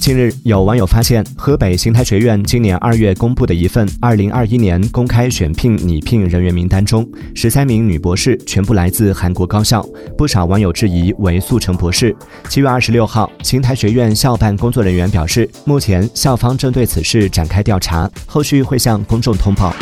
近日有网友发现河北邢台学院今年二月公布的一份二零二一年公开选聘拟聘人员名单中十三名女博士全部来自韩国高校不少网友质疑为速成博士。七月二十六号邢台学院校办工作人员表示目前校方正对此事展开调查后续会向公众通报。